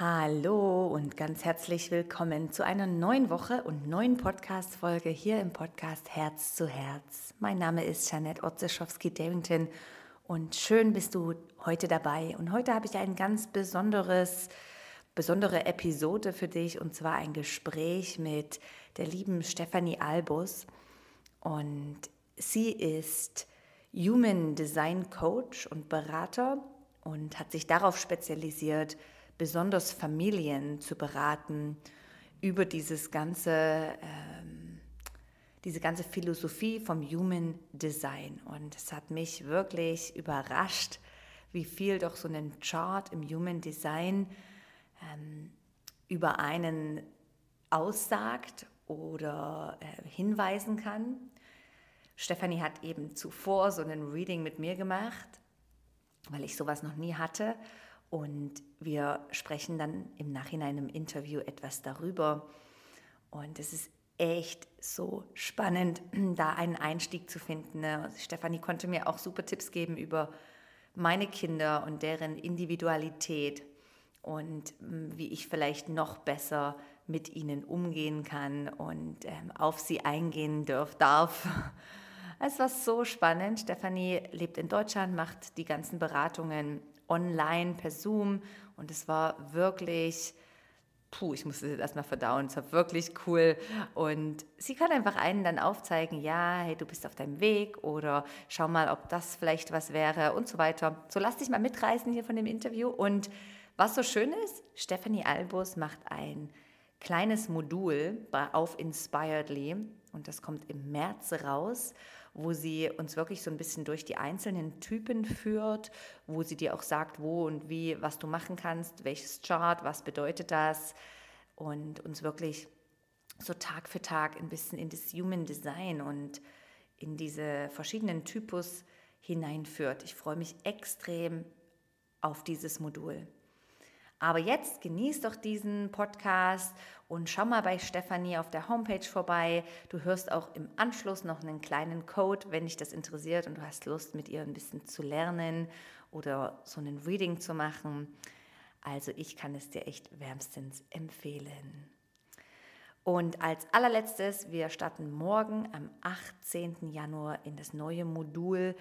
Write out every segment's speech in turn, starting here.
Hallo und ganz herzlich willkommen zu einer neuen Woche und neuen Podcast-Folge hier im Podcast Herz zu Herz. Mein Name ist Janette Otzeschowski-Davington und schön bist du heute dabei. Und heute habe ich ein ganz besonderes, besondere Episode für dich und zwar ein Gespräch mit der lieben Stefanie Albus. Und sie ist Human Design Coach und Berater und hat sich darauf spezialisiert, besonders Familien zu beraten über dieses ganze, ähm, diese ganze Philosophie vom Human Design. Und es hat mich wirklich überrascht, wie viel doch so ein Chart im Human Design ähm, über einen aussagt oder äh, hinweisen kann. Stefanie hat eben zuvor so ein Reading mit mir gemacht, weil ich sowas noch nie hatte. Und wir sprechen dann im Nachhinein im Interview etwas darüber. Und es ist echt so spannend, da einen Einstieg zu finden. Ne? Stefanie konnte mir auch super Tipps geben über meine Kinder und deren Individualität und hm, wie ich vielleicht noch besser mit ihnen umgehen kann und ähm, auf sie eingehen darf, darf. Es war so spannend. Stefanie lebt in Deutschland, macht die ganzen Beratungen online per Zoom. Und es war wirklich, puh, ich musste das erstmal verdauen, es war wirklich cool. Und sie kann einfach einen dann aufzeigen, ja, hey, du bist auf deinem Weg oder schau mal, ob das vielleicht was wäre und so weiter. So lass dich mal mitreißen hier von dem Interview. Und was so schön ist, Stephanie Albus macht ein kleines Modul auf Inspiredly. Und das kommt im März raus wo sie uns wirklich so ein bisschen durch die einzelnen Typen führt, wo sie dir auch sagt, wo und wie, was du machen kannst, welches Chart, was bedeutet das und uns wirklich so Tag für Tag ein bisschen in das Human Design und in diese verschiedenen Typus hineinführt. Ich freue mich extrem auf dieses Modul. Aber jetzt genieß doch diesen Podcast und schau mal bei Stefanie auf der Homepage vorbei. Du hörst auch im Anschluss noch einen kleinen Code, wenn dich das interessiert und du hast Lust, mit ihr ein bisschen zu lernen oder so einen Reading zu machen. Also ich kann es dir echt wärmstens empfehlen. Und als allerletztes, wir starten morgen am 18. Januar in das neue Modul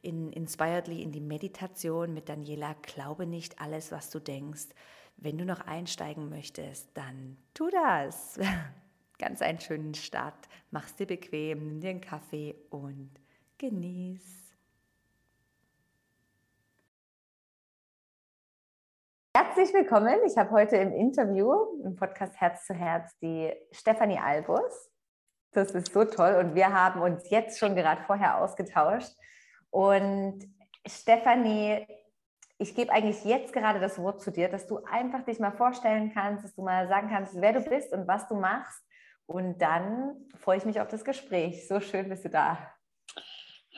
in Inspiredly in die Meditation mit Daniela. Glaube nicht alles, was du denkst. Wenn du noch einsteigen möchtest, dann tu das. Ganz einen schönen Start. Mach's dir bequem, nimm dir einen Kaffee und genieß. Herzlich willkommen. Ich habe heute im Interview im Podcast Herz zu Herz die Stefanie Albus. Das ist so toll und wir haben uns jetzt schon gerade vorher ausgetauscht und Stefanie, ich gebe eigentlich jetzt gerade das Wort zu dir, dass du einfach dich mal vorstellen kannst, dass du mal sagen kannst, wer du bist und was du machst. Und dann freue ich mich auf das Gespräch. So schön bist du da.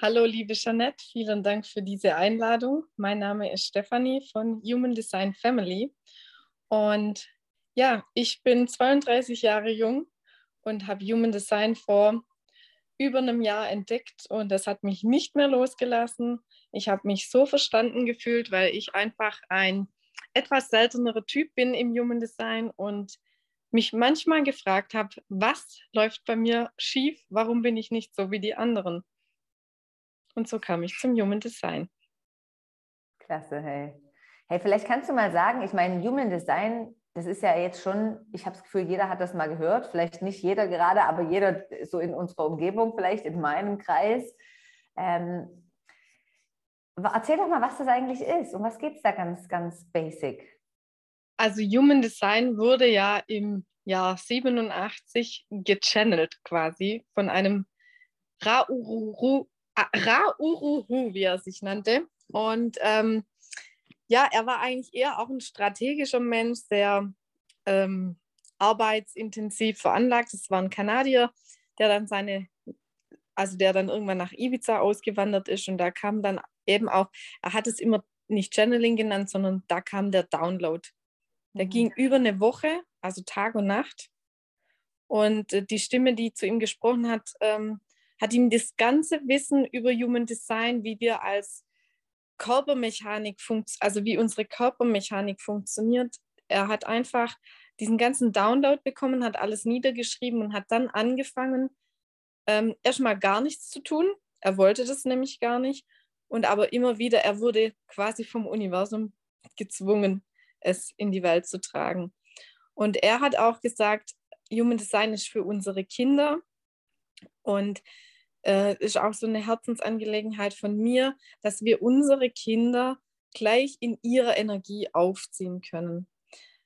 Hallo, liebe Jeanette, vielen Dank für diese Einladung. Mein Name ist Stefanie von Human Design Family. Und ja, ich bin 32 Jahre jung und habe Human Design vor über einem Jahr entdeckt und das hat mich nicht mehr losgelassen. Ich habe mich so verstanden gefühlt, weil ich einfach ein etwas seltenerer Typ bin im Human Design und mich manchmal gefragt habe, was läuft bei mir schief, warum bin ich nicht so wie die anderen. Und so kam ich zum Human Design. Klasse, hey. Hey, vielleicht kannst du mal sagen, ich meine, Human Design das ist ja jetzt schon, ich habe das Gefühl, jeder hat das mal gehört, vielleicht nicht jeder gerade, aber jeder so in unserer Umgebung, vielleicht in meinem Kreis. Ähm, erzähl doch mal, was das eigentlich ist. Um was geht es da ganz, ganz basic? Also Human Design wurde ja im Jahr 87 gechannelt quasi von einem Rauruhu, Rauruhu wie er sich nannte. Und ähm, ja, er war eigentlich eher auch ein strategischer Mensch, sehr ähm, arbeitsintensiv veranlagt. Es war ein Kanadier, der dann seine, also der dann irgendwann nach Ibiza ausgewandert ist und da kam dann eben auch, er hat es immer nicht Channeling genannt, sondern da kam der Download. Der mhm. ging über eine Woche, also Tag und Nacht. Und äh, die Stimme, die zu ihm gesprochen hat, ähm, hat ihm das ganze Wissen über Human Design, wie wir als Körpermechanik funktioniert, also wie unsere Körpermechanik funktioniert, er hat einfach diesen ganzen Download bekommen, hat alles niedergeschrieben und hat dann angefangen, ähm, erstmal gar nichts zu tun. Er wollte das nämlich gar nicht. Und aber immer wieder, er wurde quasi vom Universum gezwungen, es in die Welt zu tragen. Und er hat auch gesagt, Human Design ist für unsere Kinder und äh, ist auch so eine Herzensangelegenheit von mir, dass wir unsere Kinder gleich in ihrer Energie aufziehen können.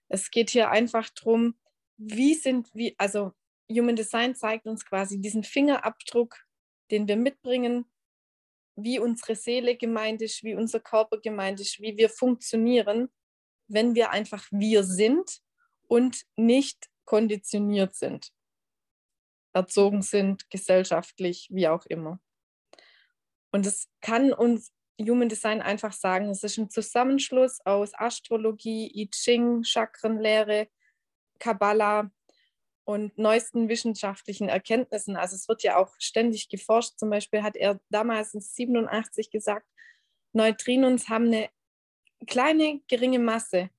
Es geht hier einfach darum, wie sind wir, also Human Design zeigt uns quasi diesen Fingerabdruck, den wir mitbringen, wie unsere Seele gemeint ist, wie unser Körper gemeint ist, wie wir funktionieren, wenn wir einfach wir sind und nicht konditioniert sind, erzogen sind, gesellschaftlich, wie auch immer. Und es kann uns Human Design einfach sagen, es ist ein Zusammenschluss aus Astrologie, I Ching, Chakrenlehre, Kabbalah und neuesten wissenschaftlichen Erkenntnissen. Also es wird ja auch ständig geforscht. Zum Beispiel hat er damals in 87 gesagt, Neutrinos haben eine kleine, geringe Masse.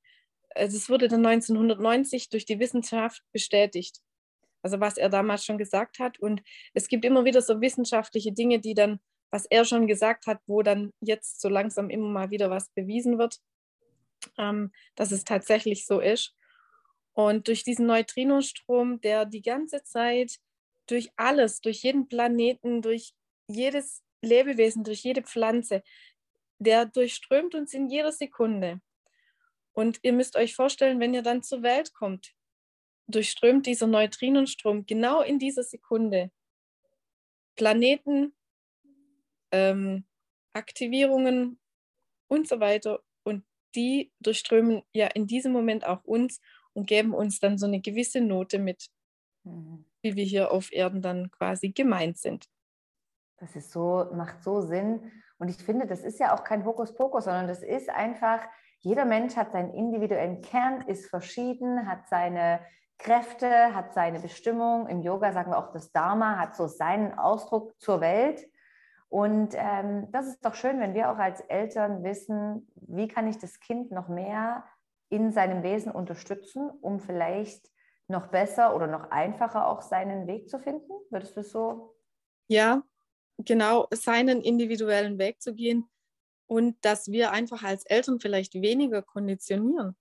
Also es wurde dann 1990 durch die Wissenschaft bestätigt. Also was er damals schon gesagt hat. Und es gibt immer wieder so wissenschaftliche Dinge, die dann, was er schon gesagt hat, wo dann jetzt so langsam immer mal wieder was bewiesen wird, ähm, dass es tatsächlich so ist. Und durch diesen Neutrinostrom, der die ganze Zeit durch alles, durch jeden Planeten, durch jedes Lebewesen, durch jede Pflanze, der durchströmt uns in jeder Sekunde. Und ihr müsst euch vorstellen, wenn ihr dann zur Welt kommt, durchströmt dieser Neutrinenstrom genau in dieser Sekunde Planeten, ähm, Aktivierungen und so weiter. Und die durchströmen ja in diesem Moment auch uns und geben uns dann so eine gewisse Note mit, mhm. wie wir hier auf Erden dann quasi gemeint sind. Das ist so, macht so Sinn. Und ich finde, das ist ja auch kein Hokuspokus, sondern das ist einfach, jeder Mensch hat seinen individuellen Kern, ist verschieden, hat seine Kräfte, hat seine Bestimmung. Im Yoga sagen wir auch, das Dharma hat so seinen Ausdruck zur Welt. Und ähm, das ist doch schön, wenn wir auch als Eltern wissen, wie kann ich das Kind noch mehr in seinem Wesen unterstützen, um vielleicht noch besser oder noch einfacher auch seinen Weg zu finden? Würdest du so? Ja, genau, seinen individuellen Weg zu gehen und dass wir einfach als Eltern vielleicht weniger konditionieren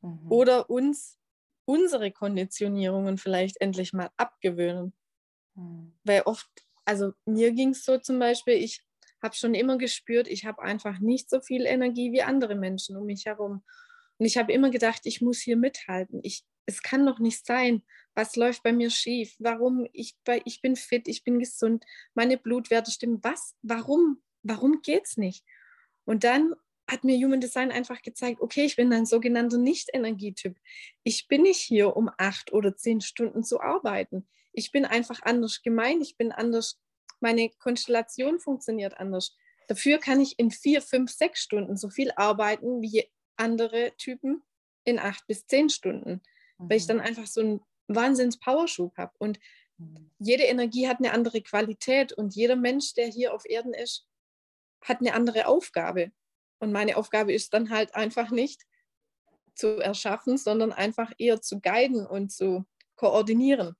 mhm. oder uns unsere Konditionierungen vielleicht endlich mal abgewöhnen. Mhm. Weil oft, also mir ging es so zum Beispiel, ich habe schon immer gespürt, ich habe einfach nicht so viel Energie wie andere Menschen um mich herum. Und ich habe immer gedacht, ich muss hier mithalten. Ich, es kann doch nicht sein. Was läuft bei mir schief? Warum? Ich, ich bin fit, ich bin gesund, meine Blutwerte stimmen. Was? Warum? Warum geht es nicht? Und dann hat mir Human Design einfach gezeigt, okay, ich bin ein sogenannter Nicht-Energietyp. Ich bin nicht hier, um acht oder zehn Stunden zu arbeiten. Ich bin einfach anders gemeint, ich bin anders, meine Konstellation funktioniert anders. Dafür kann ich in vier, fünf, sechs Stunden so viel arbeiten wie andere Typen in acht bis zehn Stunden, mhm. weil ich mhm. dann einfach so einen Wahnsinns-Powerschub habe. Und mhm. jede Energie hat eine andere Qualität und jeder Mensch, der hier auf Erden ist, hat eine andere Aufgabe. Und meine Aufgabe ist dann halt einfach nicht zu erschaffen, sondern einfach eher zu guiden und zu koordinieren.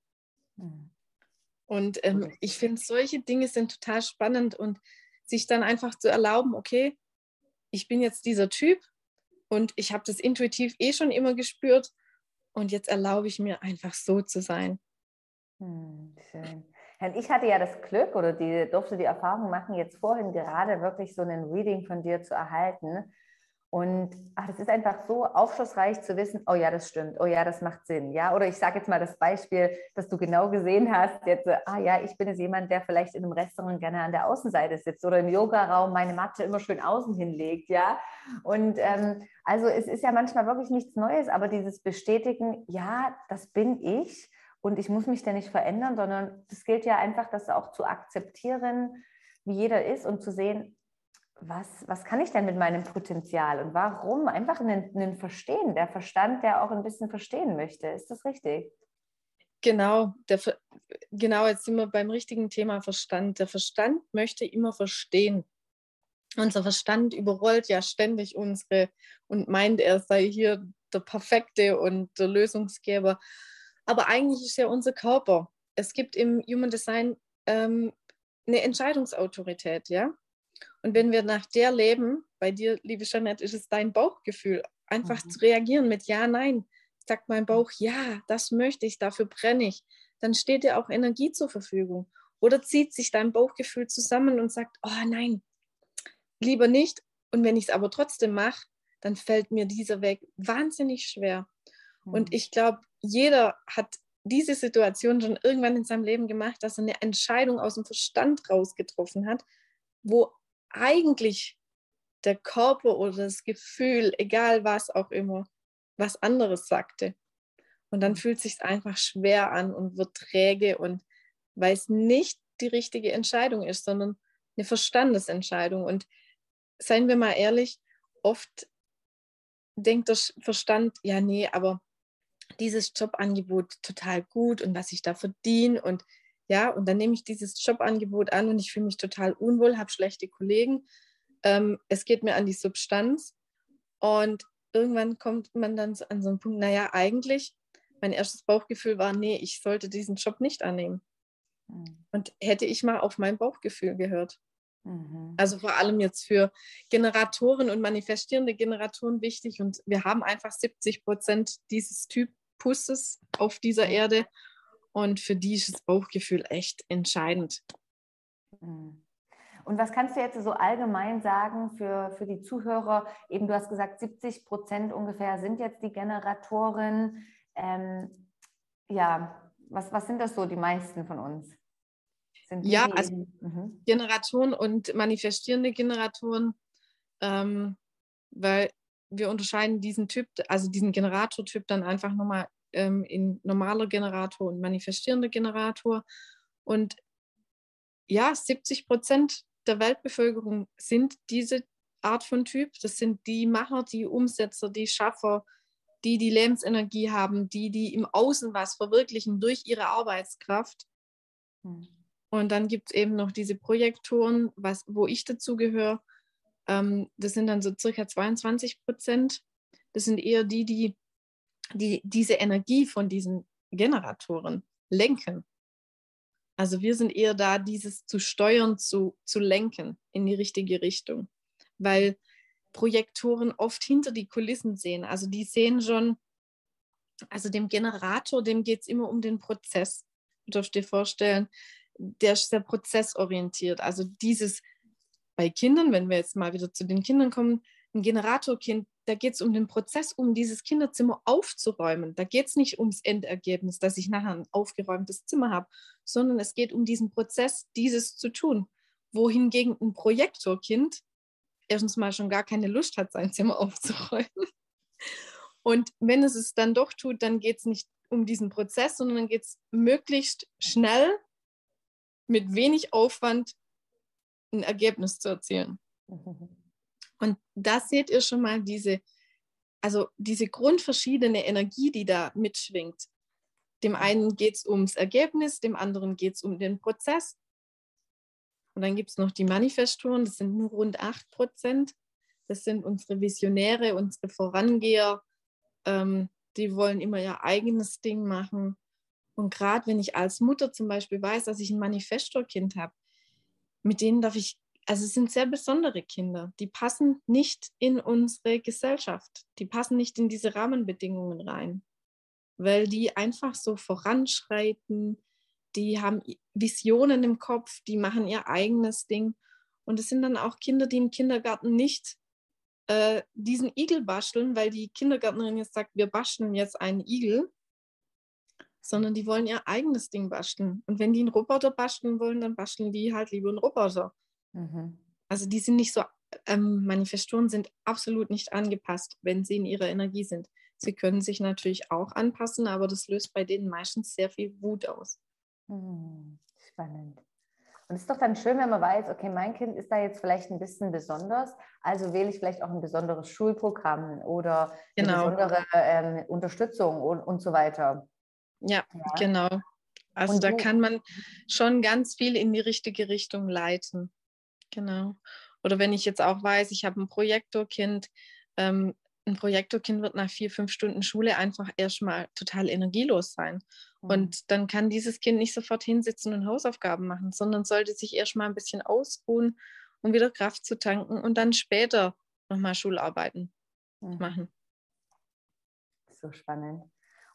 Mhm. Und ähm, ich finde, solche Dinge sind total spannend und sich dann einfach zu erlauben, okay, ich bin jetzt dieser Typ und ich habe das intuitiv eh schon immer gespürt. Und jetzt erlaube ich mir einfach so zu sein. Hm, schön. Ich hatte ja das Glück oder die, durfte die Erfahrung machen, jetzt vorhin gerade wirklich so ein Reading von dir zu erhalten. Und ach, das ist einfach so aufschlussreich zu wissen, oh ja, das stimmt, oh ja, das macht Sinn. Ja, oder ich sage jetzt mal das Beispiel, dass du genau gesehen hast, jetzt, ah ja, ich bin jetzt jemand, der vielleicht in einem Restaurant gerne an der Außenseite sitzt oder im Yogaraum meine Matte immer schön außen hinlegt, ja. Und ähm, also es ist ja manchmal wirklich nichts Neues, aber dieses Bestätigen, ja, das bin ich und ich muss mich da nicht verändern, sondern es gilt ja einfach, das auch zu akzeptieren, wie jeder ist und zu sehen, was, was kann ich denn mit meinem Potenzial und warum? Einfach einen, Verstehen, der Verstand, der auch ein bisschen verstehen möchte. Ist das richtig? Genau, der, genau, jetzt sind wir beim richtigen Thema Verstand. Der Verstand möchte immer verstehen. Unser Verstand überrollt ja ständig unsere und meint, er sei hier der Perfekte und der Lösungsgeber. Aber eigentlich ist ja unser Körper. Es gibt im Human Design ähm, eine Entscheidungsautorität, ja. Und wenn wir nach der leben, bei dir, liebe Jeanette, ist es dein Bauchgefühl, einfach mhm. zu reagieren mit Ja, Nein. Sagt mein Bauch, ja, das möchte ich, dafür brenne ich. Dann steht dir auch Energie zur Verfügung. Oder zieht sich dein Bauchgefühl zusammen und sagt, oh nein, lieber nicht. Und wenn ich es aber trotzdem mache, dann fällt mir dieser Weg wahnsinnig schwer. Mhm. Und ich glaube, jeder hat diese Situation schon irgendwann in seinem Leben gemacht, dass er eine Entscheidung aus dem Verstand raus getroffen hat, wo eigentlich der Körper oder das Gefühl, egal was auch immer, was anderes sagte. Und dann fühlt es sich einfach schwer an und wird träge und weil es nicht die richtige Entscheidung ist, sondern eine Verstandesentscheidung. Und seien wir mal ehrlich, oft denkt der Verstand, ja, nee, aber dieses Jobangebot total gut und was ich da verdiene und ja, und dann nehme ich dieses Jobangebot an und ich fühle mich total unwohl, habe schlechte Kollegen. Ähm, es geht mir an die Substanz und irgendwann kommt man dann an so einen Punkt, naja, eigentlich, mein erstes Bauchgefühl war, nee, ich sollte diesen Job nicht annehmen. Mhm. Und hätte ich mal auf mein Bauchgefühl gehört. Mhm. Also vor allem jetzt für Generatoren und manifestierende Generatoren wichtig. Und wir haben einfach 70 Prozent dieses Typusses auf dieser Erde. Und für die ist das Bauchgefühl echt entscheidend. Mhm. Und was kannst du jetzt so allgemein sagen für, für die Zuhörer? Eben, du hast gesagt, 70 Prozent ungefähr sind jetzt die Generatoren. Ähm, ja, was, was sind das so, die meisten von uns? Ja, also mhm. Generatoren und manifestierende Generatoren, ähm, weil wir unterscheiden diesen Typ, also diesen Generatortyp dann einfach nochmal ähm, in normaler Generator und manifestierender Generator. Und ja, 70 Prozent der Weltbevölkerung sind diese Art von Typ. Das sind die Macher, die Umsetzer, die Schaffer, die die Lebensenergie haben, die, die im Außen was verwirklichen durch ihre Arbeitskraft. Hm. Und dann gibt es eben noch diese Projektoren, was, wo ich dazu gehöre. Ähm, das sind dann so circa 22 Prozent. Das sind eher die, die die diese Energie von diesen Generatoren lenken. Also wir sind eher da, dieses zu steuern, zu, zu lenken in die richtige Richtung, weil Projektoren oft hinter die Kulissen sehen. Also die sehen schon, also dem Generator, dem geht es immer um den Prozess. Du darfst dir vorstellen, der ist sehr prozessorientiert. Also dieses bei Kindern, wenn wir jetzt mal wieder zu den Kindern kommen, ein Generatorkind da geht es um den Prozess, um dieses Kinderzimmer aufzuräumen. Da geht es nicht ums Endergebnis, dass ich nachher ein aufgeräumtes Zimmer habe, sondern es geht um diesen Prozess, dieses zu tun. Wohingegen ein Projektorkind erstens mal schon gar keine Lust hat, sein Zimmer aufzuräumen. Und wenn es es dann doch tut, dann geht es nicht um diesen Prozess, sondern geht es möglichst schnell mit wenig Aufwand ein Ergebnis zu erzielen. Mhm. Und da seht ihr schon mal diese, also diese grundverschiedene Energie, die da mitschwingt. Dem einen geht es ums Ergebnis, dem anderen geht es um den Prozess. Und dann gibt es noch die Manifestoren, das sind nur rund 8 Prozent. Das sind unsere Visionäre, unsere Vorangeher. Ähm, die wollen immer ihr eigenes Ding machen. Und gerade wenn ich als Mutter zum Beispiel weiß, dass ich ein Manifestorkind habe, mit denen darf ich also es sind sehr besondere Kinder, die passen nicht in unsere Gesellschaft, die passen nicht in diese Rahmenbedingungen rein, weil die einfach so voranschreiten, die haben Visionen im Kopf, die machen ihr eigenes Ding. Und es sind dann auch Kinder, die im Kindergarten nicht äh, diesen Igel basteln, weil die Kindergärtnerin jetzt sagt, wir basteln jetzt einen Igel, sondern die wollen ihr eigenes Ding basteln. Und wenn die einen Roboter basteln wollen, dann basteln die halt lieber einen Roboter. Mhm. Also die sind nicht so, ähm, Manifestoren sind absolut nicht angepasst, wenn sie in ihrer Energie sind. Sie können sich natürlich auch anpassen, aber das löst bei denen meistens sehr viel Wut aus. Mhm. Spannend. Und es ist doch dann schön, wenn man weiß, okay, mein Kind ist da jetzt vielleicht ein bisschen besonders, also wähle ich vielleicht auch ein besonderes Schulprogramm oder genau. eine besondere ähm, Unterstützung und, und so weiter. Ja, ja. genau. Also und da kann man schon ganz viel in die richtige Richtung leiten. Genau. Oder wenn ich jetzt auch weiß, ich habe ein Projektorkind, ähm, ein Projektorkind wird nach vier, fünf Stunden Schule einfach erstmal total energielos sein. Mhm. Und dann kann dieses Kind nicht sofort hinsitzen und Hausaufgaben machen, sondern sollte sich erstmal ein bisschen ausruhen, um wieder Kraft zu tanken und dann später nochmal Schularbeiten mhm. machen. So spannend.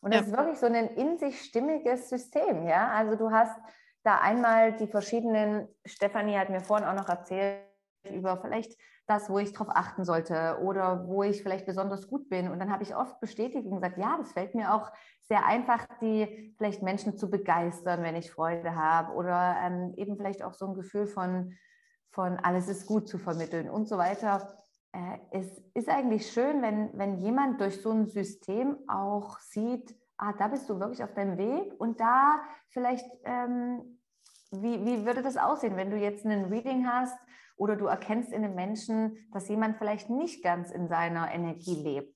Und das ja. ist wirklich so ein in sich stimmiges System, ja. Also du hast da einmal die verschiedenen, Stefanie hat mir vorhin auch noch erzählt, über vielleicht das, wo ich darauf achten sollte oder wo ich vielleicht besonders gut bin. Und dann habe ich oft bestätigt und gesagt, ja, das fällt mir auch sehr einfach, die vielleicht Menschen zu begeistern, wenn ich Freude habe oder ähm, eben vielleicht auch so ein Gefühl von, von alles ist gut zu vermitteln und so weiter. Äh, es ist eigentlich schön, wenn, wenn jemand durch so ein System auch sieht, ah, da bist du wirklich auf deinem Weg und da vielleicht, ähm, wie, wie würde das aussehen, wenn du jetzt ein Reading hast oder du erkennst in einem Menschen, dass jemand vielleicht nicht ganz in seiner Energie lebt.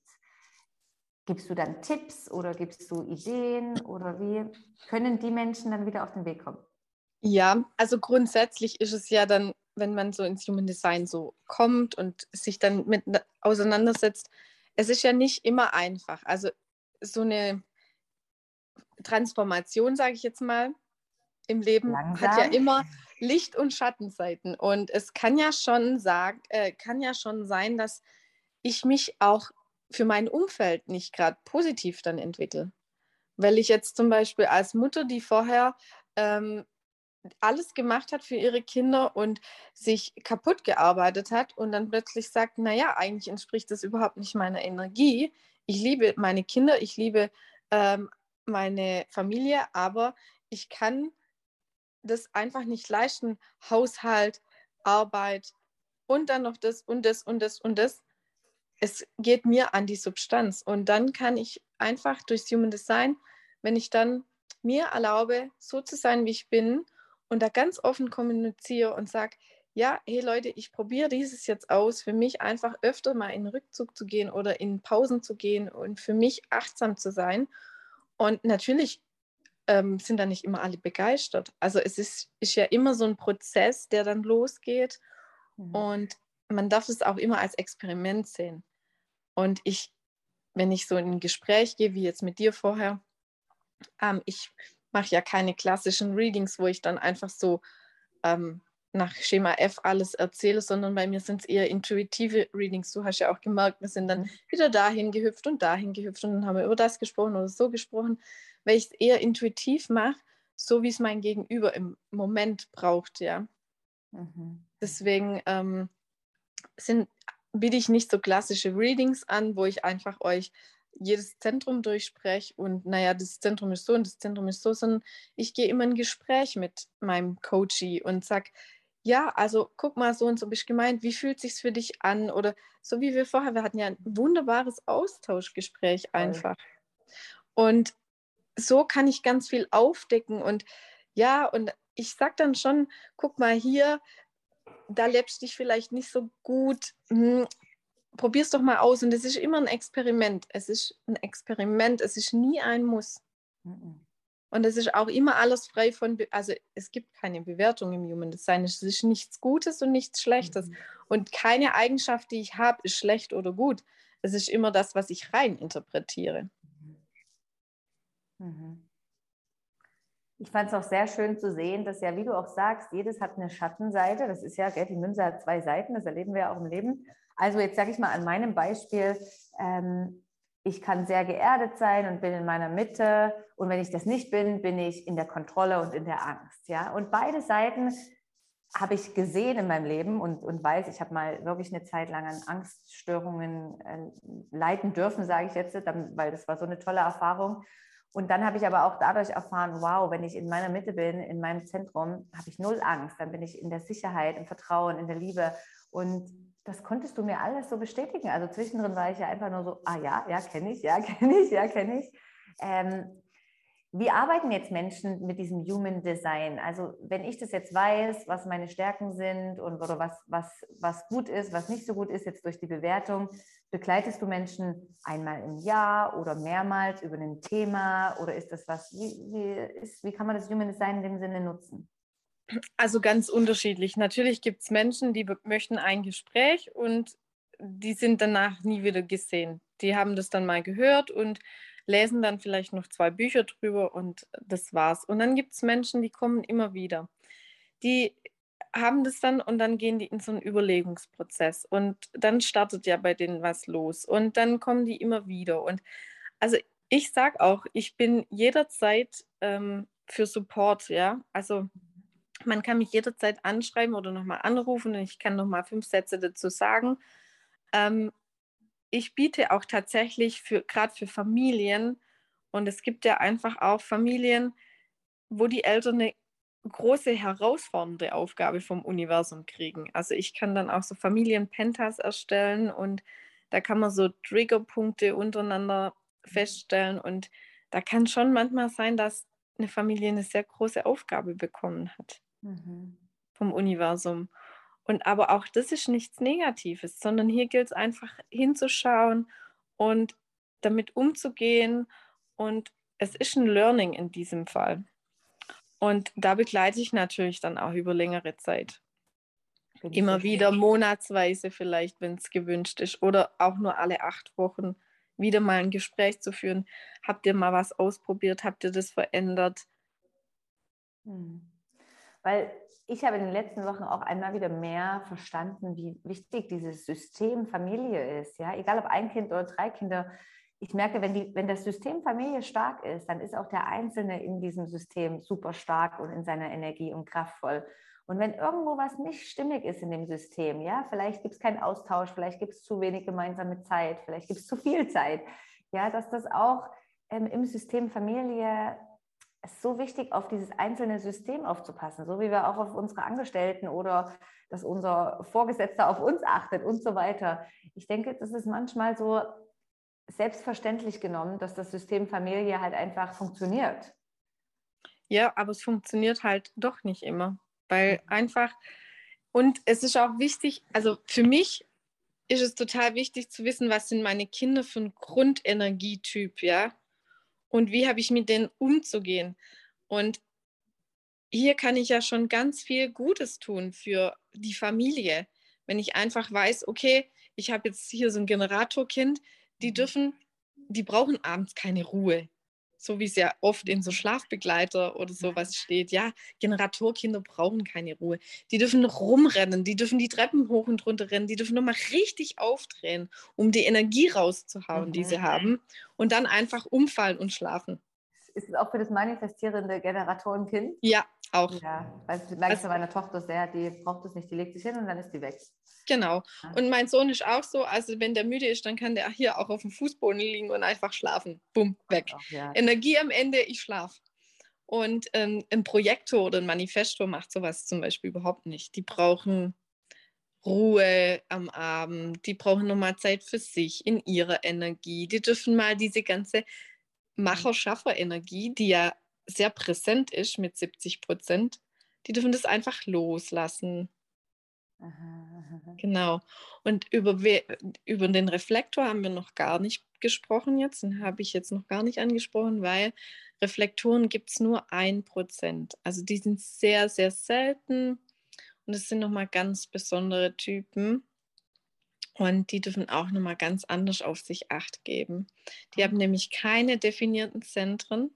Gibst du dann Tipps oder gibst du Ideen oder wie können die Menschen dann wieder auf den Weg kommen? Ja, also grundsätzlich ist es ja dann, wenn man so ins Human Design so kommt und sich dann mit auseinandersetzt, es ist ja nicht immer einfach. Also so eine Transformation, sage ich jetzt mal, im Leben Langsam. hat ja immer Licht- und Schattenseiten. Und es kann ja schon sagen, äh, kann ja schon sein, dass ich mich auch für mein Umfeld nicht gerade positiv dann entwickle. Weil ich jetzt zum Beispiel als Mutter, die vorher ähm, alles gemacht hat für ihre Kinder und sich kaputt gearbeitet hat und dann plötzlich sagt, naja, eigentlich entspricht das überhaupt nicht meiner Energie. Ich liebe meine Kinder, ich liebe ähm, meine Familie, aber ich kann das einfach nicht leisten. Haushalt, Arbeit und dann noch das und das und das und das. Es geht mir an die Substanz. Und dann kann ich einfach durchs Human Design, wenn ich dann mir erlaube, so zu sein, wie ich bin und da ganz offen kommuniziere und sage, ja, hey Leute, ich probiere dieses jetzt aus, für mich einfach öfter mal in Rückzug zu gehen oder in Pausen zu gehen und für mich achtsam zu sein. Und natürlich ähm, sind da nicht immer alle begeistert. Also es ist, ist ja immer so ein Prozess, der dann losgeht mhm. und man darf es auch immer als Experiment sehen. Und ich, wenn ich so in ein Gespräch gehe, wie jetzt mit dir vorher, ähm, ich mache ja keine klassischen Readings, wo ich dann einfach so ähm, nach Schema F alles erzähle, sondern bei mir sind es eher intuitive Readings. Du hast ja auch gemerkt, wir sind dann mhm. wieder dahin gehüpft und dahin gehüpft und dann haben wir über das gesprochen oder so gesprochen weil ich es eher intuitiv mache, so wie es mein Gegenüber im Moment braucht, ja. Mhm. Deswegen ähm, sind, biete ich nicht so klassische Readings an, wo ich einfach euch jedes Zentrum durchspreche und naja, das Zentrum ist so und das Zentrum ist so, sondern ich gehe immer in ein Gespräch mit meinem Coachie und sage, ja, also guck mal, so und so bist gemeint, wie fühlt sich für dich an? Oder so wie wir vorher, wir hatten ja ein wunderbares Austauschgespräch einfach. Und so kann ich ganz viel aufdecken und ja, und ich sage dann schon, guck mal hier, da lebst du dich vielleicht nicht so gut, hm, probier es doch mal aus. Und es ist immer ein Experiment. Es ist ein Experiment, es ist nie ein Muss. Mhm. Und es ist auch immer alles frei von, Be also es gibt keine Bewertung im Human Design. Es ist nichts Gutes und nichts Schlechtes. Mhm. Und keine Eigenschaft, die ich habe, ist schlecht oder gut. Es ist immer das, was ich rein interpretiere. Mhm. Ich fand es auch sehr schön zu sehen, dass ja, wie du auch sagst, jedes hat eine Schattenseite. Das ist ja, gell, die Münze hat zwei Seiten, das erleben wir ja auch im Leben. Also jetzt sage ich mal an meinem Beispiel, ähm, ich kann sehr geerdet sein und bin in meiner Mitte. Und wenn ich das nicht bin, bin ich in der Kontrolle und in der Angst. Ja? Und beide Seiten habe ich gesehen in meinem Leben und, und weiß, ich habe mal wirklich eine Zeit lang an Angststörungen äh, leiden dürfen, sage ich jetzt, weil das war so eine tolle Erfahrung. Und dann habe ich aber auch dadurch erfahren, wow, wenn ich in meiner Mitte bin, in meinem Zentrum, habe ich null Angst. Dann bin ich in der Sicherheit, im Vertrauen, in der Liebe. Und das konntest du mir alles so bestätigen. Also zwischendrin war ich ja einfach nur so, ah ja, ja, kenne ich, ja, kenne ich, ja, kenne ich. Ähm, wie arbeiten jetzt Menschen mit diesem Human Design? Also wenn ich das jetzt weiß, was meine Stärken sind und oder was, was, was gut ist, was nicht so gut ist jetzt durch die Bewertung, begleitest du Menschen einmal im Jahr oder mehrmals über ein Thema oder ist das was, wie, wie, ist, wie kann man das Human Design in dem Sinne nutzen? Also ganz unterschiedlich. Natürlich gibt es Menschen, die möchten ein Gespräch und die sind danach nie wieder gesehen. Die haben das dann mal gehört und lesen dann vielleicht noch zwei Bücher drüber und das war's. Und dann gibt es Menschen, die kommen immer wieder. Die haben das dann und dann gehen die in so einen Überlegungsprozess und dann startet ja bei denen was los und dann kommen die immer wieder. Und also ich sage auch, ich bin jederzeit ähm, für Support, ja. Also man kann mich jederzeit anschreiben oder nochmal anrufen und ich kann nochmal fünf Sätze dazu sagen. Ähm, ich biete auch tatsächlich für gerade für Familien und es gibt ja einfach auch Familien, wo die Eltern eine große herausfordernde Aufgabe vom Universum kriegen. Also ich kann dann auch so Familienpentas erstellen und da kann man so Triggerpunkte untereinander feststellen und da kann schon manchmal sein, dass eine Familie eine sehr große Aufgabe bekommen hat mhm. vom Universum. Und aber auch das ist nichts Negatives, sondern hier gilt es einfach hinzuschauen und damit umzugehen. Und es ist ein Learning in diesem Fall. Und da begleite ich natürlich dann auch über längere Zeit. Immer wieder monatsweise vielleicht, wenn es gewünscht ist, oder auch nur alle acht Wochen wieder mal ein Gespräch zu führen. Habt ihr mal was ausprobiert? Habt ihr das verändert? Hm. Weil ich habe in den letzten Wochen auch einmal wieder mehr verstanden, wie wichtig dieses System Familie ist. Ja, egal ob ein Kind oder drei Kinder. Ich merke, wenn, die, wenn das System Familie stark ist, dann ist auch der Einzelne in diesem System super stark und in seiner Energie und kraftvoll. Und wenn irgendwo was nicht stimmig ist in dem System, ja, vielleicht gibt es keinen Austausch, vielleicht gibt es zu wenig gemeinsame Zeit, vielleicht gibt es zu viel Zeit, ja, dass das auch ähm, im System Familie es ist so wichtig, auf dieses einzelne System aufzupassen, so wie wir auch auf unsere Angestellten oder dass unser Vorgesetzter auf uns achtet und so weiter. Ich denke, das ist manchmal so selbstverständlich genommen, dass das System Familie halt einfach funktioniert. Ja, aber es funktioniert halt doch nicht immer, weil mhm. einfach, und es ist auch wichtig, also für mich ist es total wichtig zu wissen, was sind meine Kinder für ein Grundenergietyp, ja und wie habe ich mit denen umzugehen. Und hier kann ich ja schon ganz viel Gutes tun für die Familie, wenn ich einfach weiß, okay, ich habe jetzt hier so ein Generatorkind, die mhm. dürfen, die brauchen abends keine Ruhe so wie es ja oft in so Schlafbegleiter oder sowas steht, ja, Generatorkinder brauchen keine Ruhe. Die dürfen noch rumrennen, die dürfen die Treppen hoch und runter rennen, die dürfen nochmal richtig aufdrehen, um die Energie rauszuhauen, mhm. die sie haben, und dann einfach umfallen und schlafen. Ist es auch für das manifestierende Generatorenkind? Ja, auch. Ja, weil das merke ich bei meiner Tochter sehr, die braucht es nicht, die legt sich hin und dann ist die weg. Genau. Und mein Sohn ist auch so, also wenn der müde ist, dann kann der hier auch auf dem Fußboden liegen und einfach schlafen. Bumm, weg. Auch, ja. Energie am Ende, ich schlafe. Und ähm, ein Projektor oder ein Manifestor macht sowas zum Beispiel überhaupt nicht. Die brauchen Ruhe am Abend, die brauchen nochmal Zeit für sich in ihrer Energie. Die dürfen mal diese ganze Macher-Schaffer-Energie, die ja sehr präsent ist mit 70 Prozent, die dürfen das einfach loslassen. Genau. Und über, über den Reflektor haben wir noch gar nicht gesprochen jetzt. Den habe ich jetzt noch gar nicht angesprochen, weil Reflektoren gibt es nur ein Prozent. Also die sind sehr, sehr selten und es sind nochmal ganz besondere Typen. Und die dürfen auch nochmal ganz anders auf sich acht geben. Die haben nämlich keine definierten Zentren.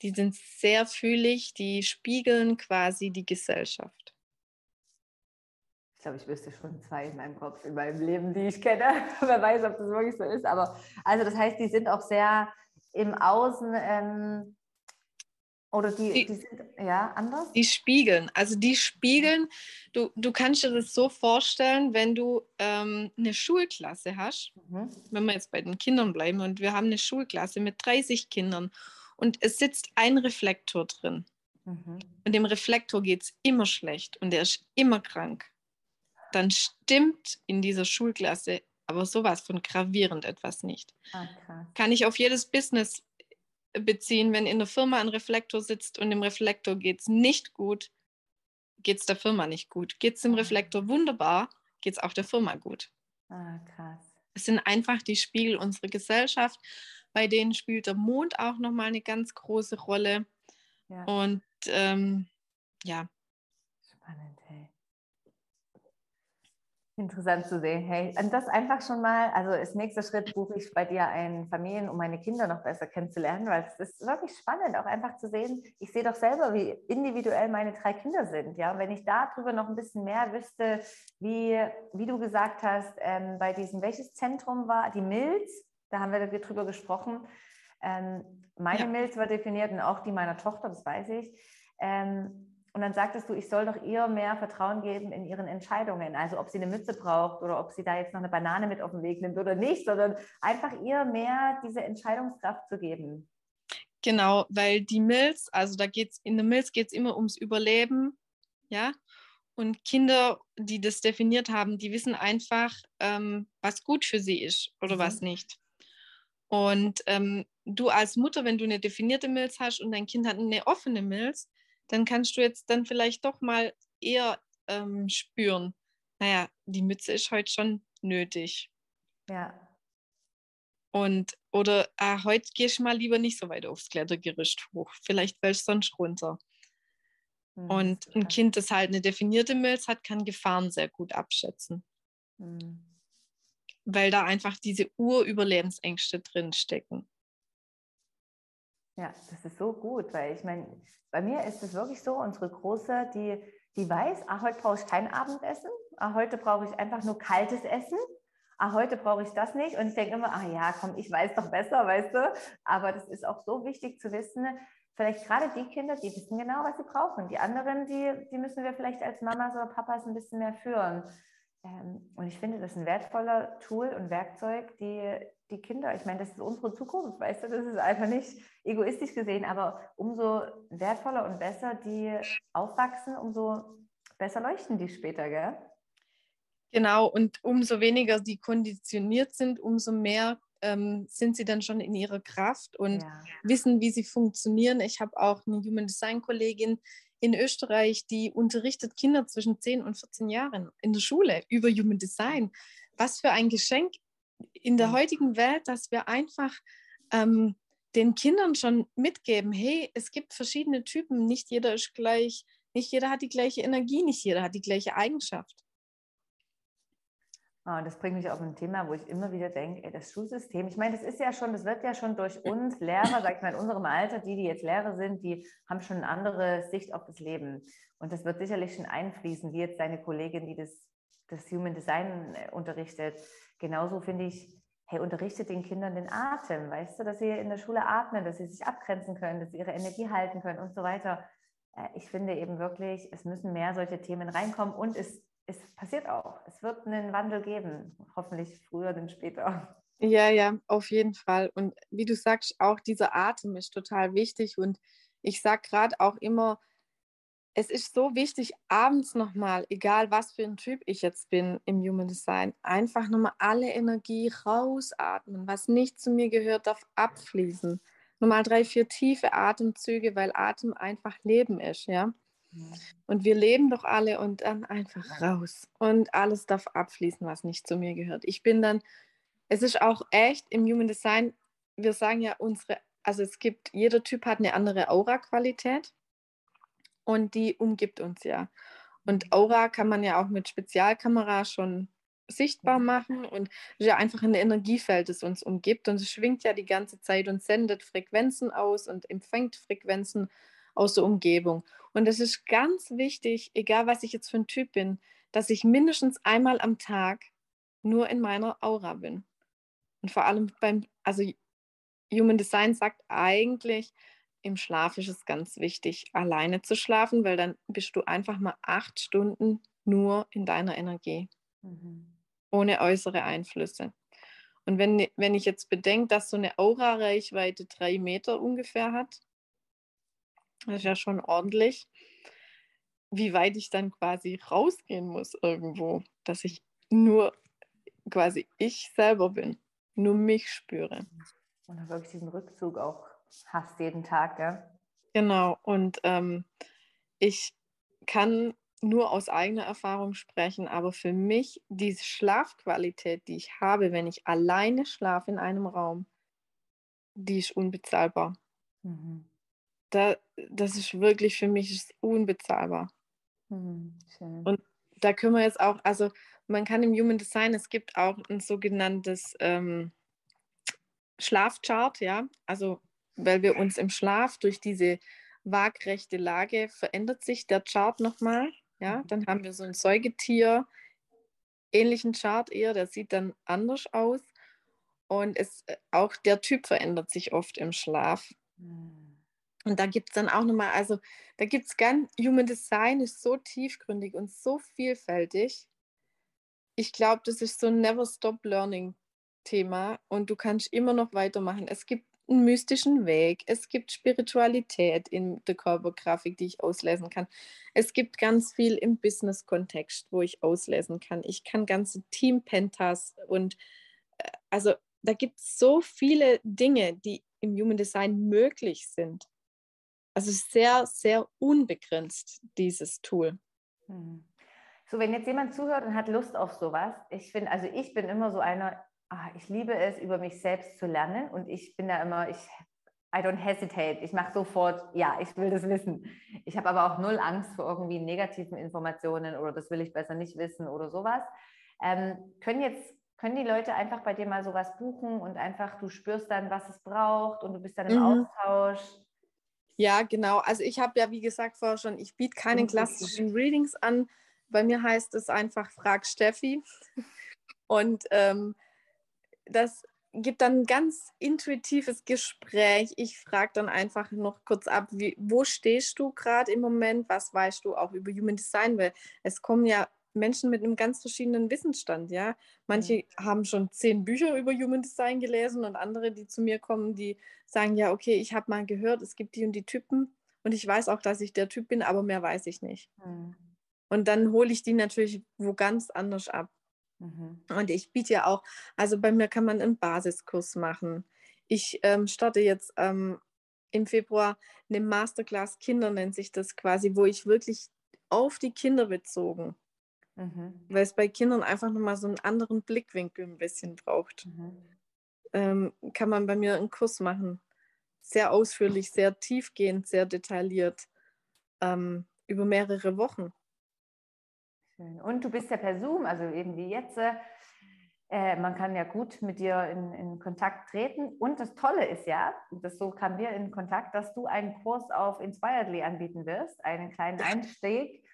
Die sind sehr fühlig, die spiegeln quasi die Gesellschaft. Ich glaube, ich wüsste schon zwei in meinem Kopf in meinem Leben, die ich kenne. Wer weiß, ob das wirklich so ist. Aber also das heißt, die sind auch sehr im Außen ähm, oder die, die, die, sind ja anders? Die spiegeln. Also die spiegeln, du, du kannst dir das so vorstellen, wenn du ähm, eine Schulklasse hast, mhm. wenn wir jetzt bei den Kindern bleiben und wir haben eine Schulklasse mit 30 Kindern und es sitzt ein Reflektor drin. Mhm. Und dem Reflektor geht es immer schlecht und der ist immer krank dann stimmt in dieser Schulklasse aber sowas von gravierend etwas nicht. Ah, Kann ich auf jedes Business beziehen, wenn in der Firma ein Reflektor sitzt und dem Reflektor geht es nicht gut, geht es der Firma nicht gut. Geht es dem ah. Reflektor wunderbar, geht es auch der Firma gut. Ah, krass. Es sind einfach die Spiegel unserer Gesellschaft. Bei denen spielt der Mond auch nochmal eine ganz große Rolle. Ja. Und ähm, ja. Spannend, hey. Interessant zu sehen. Hey, und das einfach schon mal, also als nächster Schritt buche ich bei dir ein Familien, um meine Kinder noch besser kennenzulernen, weil es ist wirklich spannend, auch einfach zu sehen. Ich sehe doch selber, wie individuell meine drei Kinder sind. Ja, und wenn ich darüber noch ein bisschen mehr wüsste, wie, wie du gesagt hast, ähm, bei diesem, welches Zentrum war, die Milz, da haben wir drüber gesprochen. Ähm, meine ja. Milz war definiert und auch die meiner Tochter, das weiß ich. Ähm, und dann sagtest du, ich soll doch ihr mehr Vertrauen geben in ihren Entscheidungen. Also ob sie eine Mütze braucht oder ob sie da jetzt noch eine Banane mit auf den Weg nimmt oder nicht, sondern einfach ihr mehr diese Entscheidungskraft zu geben. Genau, weil die Milz, also da geht's, in der Milz geht es immer ums Überleben, ja. Und Kinder, die das definiert haben, die wissen einfach, ähm, was gut für sie ist oder mhm. was nicht. Und ähm, du als Mutter, wenn du eine definierte Milz hast und dein Kind hat eine offene Milz, dann kannst du jetzt dann vielleicht doch mal eher ähm, spüren, naja, die Mütze ist heute schon nötig. Ja. Und, oder ah, heute gehst du mal lieber nicht so weit aufs Klettergerüst hoch. Vielleicht fällst du sonst runter. Mhm, und ein Kind, das halt eine definierte Milz hat, kann Gefahren sehr gut abschätzen. Mhm. Weil da einfach diese Urüberlebensängste drinstecken. Ja, das ist so gut, weil ich meine, bei mir ist es wirklich so, unsere Große, die, die weiß, ah, heute brauche ich kein Abendessen, ah, heute brauche ich einfach nur kaltes Essen, ah, heute brauche ich das nicht. Und ich denke immer, ah ja, komm, ich weiß doch besser, weißt du. Aber das ist auch so wichtig zu wissen, vielleicht gerade die Kinder, die wissen genau, was sie brauchen. Die anderen, die, die müssen wir vielleicht als Mamas oder Papas ein bisschen mehr führen. Ähm, und ich finde, das ist ein wertvoller Tool und Werkzeug, die die Kinder, ich meine, das ist unsere Zukunft, weißt du, das ist einfach nicht egoistisch gesehen, aber umso wertvoller und besser die aufwachsen, umso besser leuchten die später, gell? Genau, und umso weniger sie konditioniert sind, umso mehr ähm, sind sie dann schon in ihrer Kraft und ja. wissen, wie sie funktionieren. Ich habe auch eine Human Design Kollegin in Österreich, die unterrichtet Kinder zwischen 10 und 14 Jahren in der Schule über Human Design. Was für ein Geschenk in der heutigen Welt, dass wir einfach ähm, den Kindern schon mitgeben, hey, es gibt verschiedene Typen, nicht jeder ist gleich, nicht jeder hat die gleiche Energie, nicht jeder hat die gleiche Eigenschaft. Oh, das bringt mich auf ein Thema, wo ich immer wieder denke, ey, das Schulsystem, ich meine, das ist ja schon, das wird ja schon durch uns Lehrer, sag ich mal, in unserem Alter, die, die jetzt Lehrer sind, die haben schon eine andere Sicht auf das Leben. Und das wird sicherlich schon einfließen, wie jetzt deine Kollegin, die das, das Human Design äh, unterrichtet. Genauso finde ich, hey, unterrichtet den Kindern den Atem, weißt du, dass sie in der Schule atmen, dass sie sich abgrenzen können, dass sie ihre Energie halten können und so weiter. Äh, ich finde eben wirklich, es müssen mehr solche Themen reinkommen und es, es passiert auch. Es wird einen Wandel geben, hoffentlich früher denn später. Ja, ja, auf jeden Fall. Und wie du sagst, auch dieser Atem ist total wichtig. Und ich sage gerade auch immer, es ist so wichtig, abends nochmal, egal was für ein Typ ich jetzt bin im Human Design, einfach nochmal alle Energie rausatmen. Was nicht zu mir gehört, darf abfließen. Nochmal drei, vier tiefe Atemzüge, weil Atem einfach Leben ist, ja. Und wir leben doch alle und dann einfach raus. Und alles darf abfließen, was nicht zu mir gehört. Ich bin dann, es ist auch echt im Human Design, wir sagen ja unsere, also es gibt, jeder Typ hat eine andere Aura-Qualität und die umgibt uns ja. Und Aura kann man ja auch mit Spezialkamera schon sichtbar mhm. machen und ja einfach ein Energiefeld, das uns umgibt und es schwingt ja die ganze Zeit und sendet Frequenzen aus und empfängt Frequenzen aus der Umgebung. Und es ist ganz wichtig, egal was ich jetzt für ein Typ bin, dass ich mindestens einmal am Tag nur in meiner Aura bin. Und vor allem beim, also Human Design sagt eigentlich, im Schlaf ist es ganz wichtig, alleine zu schlafen, weil dann bist du einfach mal acht Stunden nur in deiner Energie, mhm. ohne äußere Einflüsse. Und wenn, wenn ich jetzt bedenke, dass so eine Aura-Reichweite drei Meter ungefähr hat, das ist ja schon ordentlich, wie weit ich dann quasi rausgehen muss irgendwo, dass ich nur quasi ich selber bin, nur mich spüre. Und wirklich diesen Rückzug auch hast jeden Tag, gell? Genau, und ähm, ich kann nur aus eigener Erfahrung sprechen, aber für mich diese Schlafqualität, die ich habe, wenn ich alleine schlafe in einem Raum, die ist unbezahlbar. Mhm. Da, das ist wirklich für mich ist unbezahlbar. Mhm, und da können wir jetzt auch, also Man kann im Human Design, es gibt auch ein sogenanntes ähm, Schlafchart, ja, also weil wir uns im Schlaf durch diese waagrechte Lage verändert sich der Chart nochmal. Ja, mhm. dann haben wir so ein Säugetier, ähnlichen Chart eher, der sieht dann anders aus. Und es, äh, auch der Typ verändert sich oft im Schlaf. Mhm. Und da gibt es dann auch nochmal, also da gibt es ganz, Human Design ist so tiefgründig und so vielfältig. Ich glaube, das ist so ein Never Stop Learning Thema und du kannst immer noch weitermachen. Es gibt einen mystischen Weg, es gibt Spiritualität in der Körpergrafik, die ich auslesen kann. Es gibt ganz viel im Business-Kontext, wo ich auslesen kann. Ich kann ganze Team-Pentas und äh, also da gibt es so viele Dinge, die im Human Design möglich sind. Also sehr, sehr unbegrenzt, dieses Tool. Hm. So, wenn jetzt jemand zuhört und hat Lust auf sowas, ich finde, also ich bin immer so einer, ich liebe es, über mich selbst zu lernen und ich bin da immer, ich, I don't hesitate, ich mache sofort, ja, ich will das wissen. Ich habe aber auch null Angst vor irgendwie negativen Informationen oder das will ich besser nicht wissen oder sowas. Ähm, können jetzt können die Leute einfach bei dir mal sowas buchen und einfach du spürst dann, was es braucht und du bist dann im mhm. Austausch. Ja, genau. Also ich habe ja, wie gesagt, vorher schon, ich biete keine klassischen Readings an. Bei mir heißt es einfach, frag Steffi. Und ähm, das gibt dann ein ganz intuitives Gespräch. Ich frage dann einfach noch kurz ab, wie, wo stehst du gerade im Moment? Was weißt du auch über Human Design? Weil es kommen ja Menschen mit einem ganz verschiedenen Wissensstand, ja. Manche ja. haben schon zehn Bücher über Human Design gelesen und andere, die zu mir kommen, die sagen, ja, okay, ich habe mal gehört, es gibt die und die Typen und ich weiß auch, dass ich der Typ bin, aber mehr weiß ich nicht. Mhm. Und dann hole ich die natürlich wo ganz anders ab. Mhm. Und ich biete ja auch, also bei mir kann man einen Basiskurs machen. Ich ähm, starte jetzt ähm, im Februar eine Masterclass Kinder, nennt sich das quasi, wo ich wirklich auf die Kinder bezogen Mhm. Weil es bei Kindern einfach nochmal so einen anderen Blickwinkel ein bisschen braucht. Mhm. Ähm, kann man bei mir einen Kurs machen. Sehr ausführlich, sehr tiefgehend, sehr detailliert. Ähm, über mehrere Wochen. Schön. Und du bist ja per Zoom, also eben wie jetzt. Äh, man kann ja gut mit dir in, in, Kontakt treten. Und das Tolle ist ja, das so kamen wir in Kontakt, dass du einen Kurs auf Inspiredly anbieten wirst, einen kleinen Einstieg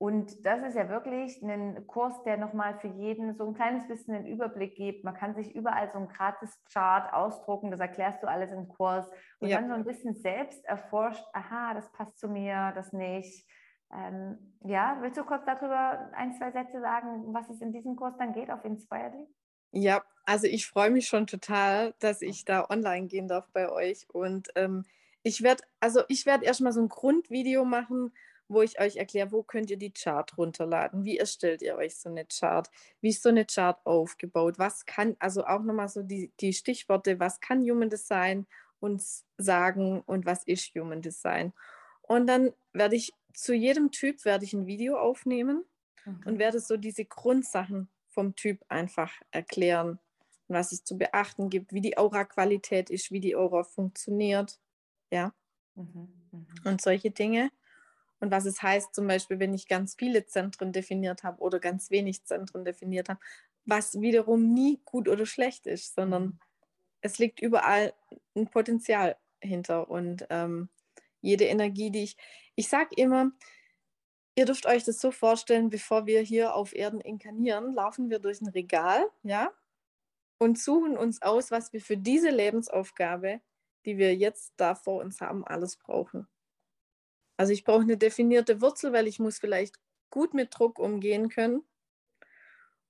und das ist ja wirklich ein Kurs, der nochmal für jeden so ein kleines bisschen den Überblick gibt. Man kann sich überall so ein Gratis-Chart ausdrucken, das erklärst du alles im Kurs. Und ja. dann so ein bisschen selbst erforscht, aha, das passt zu mir, das nicht. Ähm, ja, willst du kurz darüber ein, zwei Sätze sagen, was es in diesem Kurs dann geht auf Inspiredly? Ja, also ich freue mich schon total, dass ich da online gehen darf bei euch. Und ähm, ich werde, also ich werde erstmal so ein Grundvideo machen, wo ich euch erkläre, wo könnt ihr die Chart runterladen, wie erstellt ihr euch so eine Chart, wie ist so eine Chart aufgebaut, was kann, also auch nochmal so die, die Stichworte, was kann Human Design uns sagen und was ist Human Design. Und dann werde ich zu jedem Typ werde ich ein Video aufnehmen mhm. und werde so diese Grundsachen vom Typ einfach erklären, was es zu beachten gibt, wie die Aura-Qualität ist, wie die Aura funktioniert, ja, mhm. Mhm. und solche Dinge und was es heißt, zum Beispiel, wenn ich ganz viele Zentren definiert habe oder ganz wenig Zentren definiert habe, was wiederum nie gut oder schlecht ist, sondern mhm. es liegt überall ein Potenzial hinter und ähm, jede Energie, die ich, ich sage immer, ihr dürft euch das so vorstellen, bevor wir hier auf Erden inkarnieren, laufen wir durch ein Regal, ja, und suchen uns aus, was wir für diese Lebensaufgabe, die wir jetzt da vor uns haben, alles brauchen. Also ich brauche eine definierte Wurzel, weil ich muss vielleicht gut mit Druck umgehen können.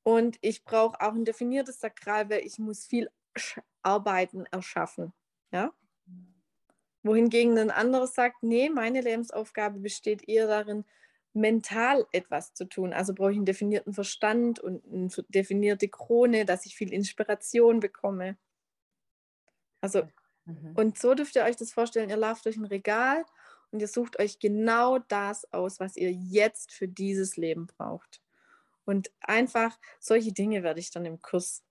Und ich brauche auch ein definiertes Sakral, weil ich muss viel Arbeiten erschaffen. Ja? Wohingegen ein anderes sagt, nee, meine Lebensaufgabe besteht eher darin, mental etwas zu tun. Also brauche ich einen definierten Verstand und eine definierte Krone, dass ich viel Inspiration bekomme. Also, mhm. und so dürft ihr euch das vorstellen, ihr lauft durch ein Regal und ihr sucht euch genau das aus, was ihr jetzt für dieses Leben braucht. Und einfach solche Dinge werde ich dann im Kurs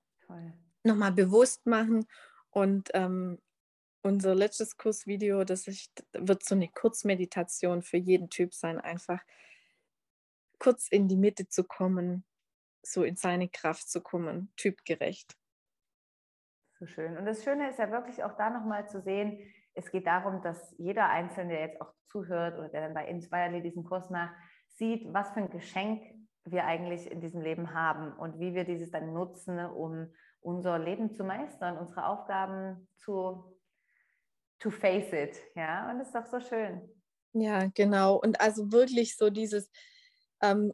nochmal bewusst machen. Und ähm, unser letztes Kursvideo, das ich, wird so eine Kurzmeditation für jeden Typ sein, einfach kurz in die Mitte zu kommen, so in seine Kraft zu kommen, typgerecht. So schön. Und das Schöne ist ja wirklich auch da nochmal zu sehen, es geht darum, dass jeder Einzelne, der jetzt auch zuhört oder der dann bei Inspirely diesen Kurs macht, sieht, was für ein Geschenk wir eigentlich in diesem Leben haben und wie wir dieses dann nutzen, um unser Leben zu meistern, unsere Aufgaben zu to face it. Ja, und das ist doch so schön. Ja, genau. Und also wirklich so dieses, ähm,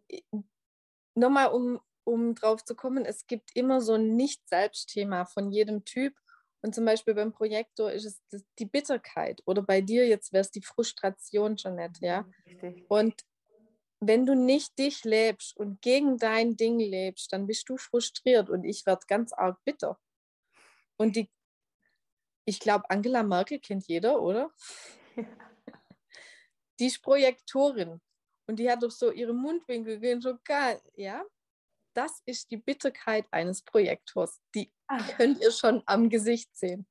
nochmal um, um drauf zu kommen, es gibt immer so ein Nicht-Selbst-Thema von jedem Typ. Und zum Beispiel beim Projektor ist es die Bitterkeit oder bei dir jetzt wäre es die Frustration, Jeanette, ja. Richtig. Und wenn du nicht dich lebst und gegen dein Ding lebst, dann bist du frustriert und ich werde ganz arg bitter. Und die, ich glaube, Angela Merkel kennt jeder, oder? Ja. Die ist Projektorin und die hat doch so ihre Mundwinkel gehen so geil, ja? Das ist die Bitterkeit eines Projektors. Die Ach. könnt ihr schon am Gesicht sehen.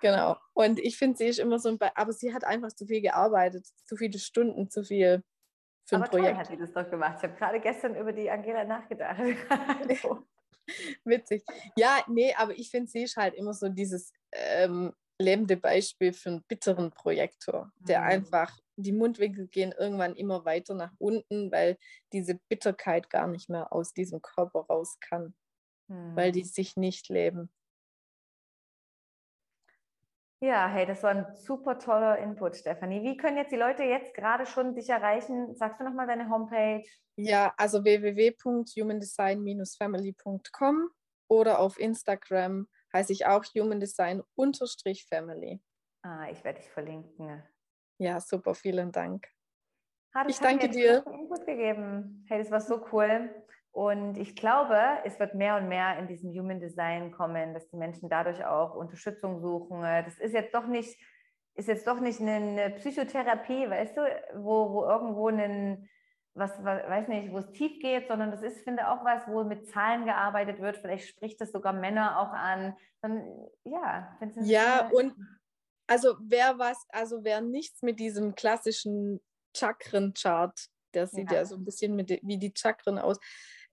Genau. Und ich finde, sie ist immer so ein, Be aber sie hat einfach zu viel gearbeitet, zu viele Stunden, zu viel für ein Aber Projekt. Toll hat sie das doch gemacht. Ich habe gerade gestern über die Angela nachgedacht. Witzig. Ja, nee, aber ich finde, sie ist halt immer so dieses ähm, lebende Beispiel für einen bitteren Projektor, der mhm. einfach, die Mundwinkel gehen irgendwann immer weiter nach unten, weil diese Bitterkeit gar nicht mehr aus diesem Körper raus kann, mhm. weil die sich nicht leben. Ja, hey, das war ein super toller Input, Stefanie. Wie können jetzt die Leute jetzt gerade schon dich erreichen? Sagst du nochmal deine Homepage? Ja, also www.humandesign-family.com oder auf Instagram heiße ich auch humandesign-family. Ah, ich werde dich verlinken. Ja, super, vielen Dank. Ah, ich danke dir. Input gegeben. Hey, das war so cool. Und ich glaube, es wird mehr und mehr in diesem Human Design kommen, dass die Menschen dadurch auch Unterstützung suchen. Das ist jetzt doch nicht, ist jetzt doch nicht eine Psychotherapie, weißt du, wo, wo irgendwo ein, was, was, weiß nicht, wo es tief geht, sondern das ist, finde auch was, wo mit Zahlen gearbeitet wird. Vielleicht spricht das sogar Männer auch an. Dann, ja, ja, und also wer was, also wer nichts mit diesem klassischen Chakren-Chart, der sieht ja. ja so ein bisschen mit, wie die Chakren aus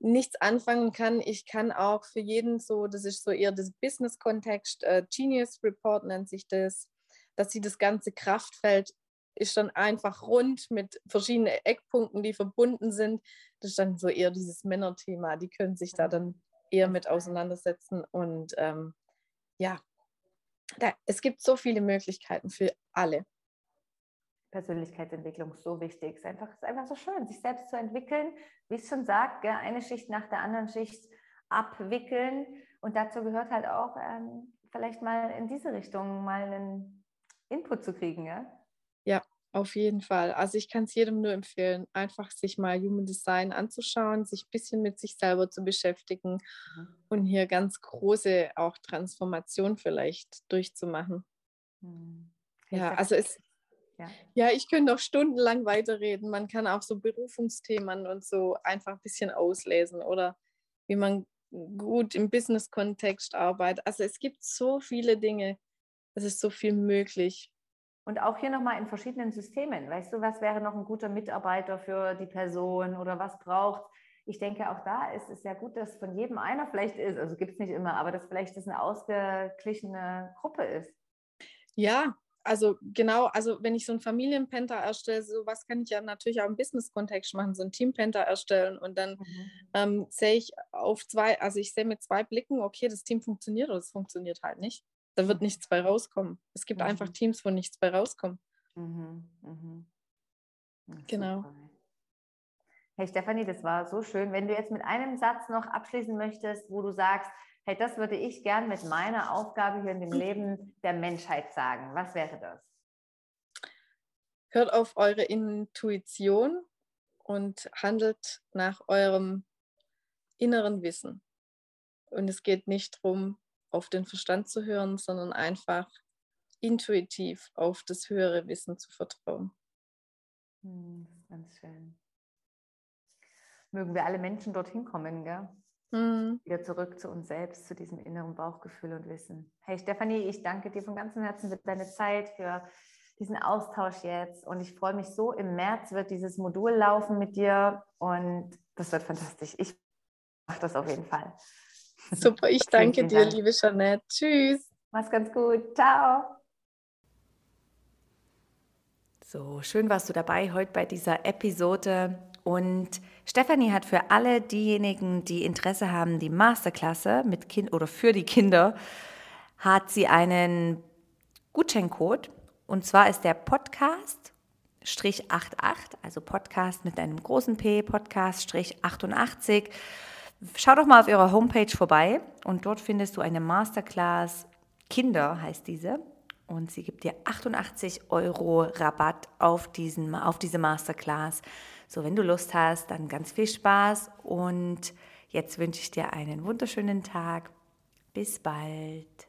nichts anfangen kann. Ich kann auch für jeden so, das ist so eher das Business-Kontext, äh, Genius Report nennt sich das, dass sie das ganze Kraftfeld ist dann einfach rund mit verschiedenen Eckpunkten, die verbunden sind. Das ist dann so eher dieses Männerthema. Die können sich da dann eher mit auseinandersetzen. Und ähm, ja, da, es gibt so viele Möglichkeiten für alle. Persönlichkeitsentwicklung so wichtig. Es ist einfach, ist einfach so schön, sich selbst zu entwickeln. Wie es schon sagt, eine Schicht nach der anderen Schicht abwickeln. Und dazu gehört halt auch, ähm, vielleicht mal in diese Richtung mal einen Input zu kriegen. Ja, ja auf jeden Fall. Also ich kann es jedem nur empfehlen, einfach sich mal Human Design anzuschauen, sich ein bisschen mit sich selber zu beschäftigen mhm. und hier ganz große auch Transformation vielleicht durchzumachen. Mhm. Ja, also es, ja. ja, ich könnte noch stundenlang weiterreden. Man kann auch so Berufungsthemen und so einfach ein bisschen auslesen oder wie man gut im Business-Kontext arbeitet. Also es gibt so viele Dinge, es ist so viel möglich. Und auch hier nochmal in verschiedenen Systemen. Weißt du, was wäre noch ein guter Mitarbeiter für die Person oder was braucht? Ich denke, auch da ist es ja gut, dass von jedem einer vielleicht ist, also gibt es nicht immer, aber dass vielleicht das eine ausgeglichene Gruppe ist. Ja, also genau, also wenn ich so ein Familienpenta erstelle, so was kann ich ja natürlich auch im Business-Kontext machen, so ein Teampenta erstellen und dann mhm. ähm, sehe ich auf zwei, also ich sehe mit zwei Blicken, okay, das Team funktioniert oder es funktioniert halt nicht. Da wird mhm. nichts bei rauskommen. Es gibt mhm. einfach Teams, wo nichts bei rauskommt. Mhm. mhm. Genau. Hey Stefanie, das war so schön. Wenn du jetzt mit einem Satz noch abschließen möchtest, wo du sagst, hey, das würde ich gern mit meiner Aufgabe hier in dem Leben der Menschheit sagen. Was wäre das? Hört auf eure Intuition und handelt nach eurem inneren Wissen. Und es geht nicht darum, auf den Verstand zu hören, sondern einfach intuitiv auf das höhere Wissen zu vertrauen. Hm, ganz schön. Mögen wir alle Menschen dorthin kommen, gell? Mhm. Wieder zurück zu uns selbst, zu diesem inneren Bauchgefühl und Wissen. Hey Stefanie, ich danke dir von ganzem Herzen für deine Zeit, für diesen Austausch jetzt. Und ich freue mich so, im März wird dieses Modul laufen mit dir und das wird fantastisch. Ich mach das auf jeden Fall. Super, ich danke vielen, vielen dir, Dank. liebe Jeanette. Tschüss. Mach's ganz gut. Ciao. So, schön warst du dabei heute bei dieser Episode. Und Stefanie hat für alle diejenigen, die Interesse haben, die Masterklasse mit Kind oder für die Kinder, hat sie einen Gutscheincode. Und zwar ist der Podcast Strich 88, also Podcast mit einem großen P, Podcast Strich 88. Schau doch mal auf ihrer Homepage vorbei und dort findest du eine Masterclass Kinder, heißt diese. Und sie gibt dir 88 Euro Rabatt auf, diesen, auf diese Masterclass. So, wenn du Lust hast, dann ganz viel Spaß und jetzt wünsche ich dir einen wunderschönen Tag. Bis bald.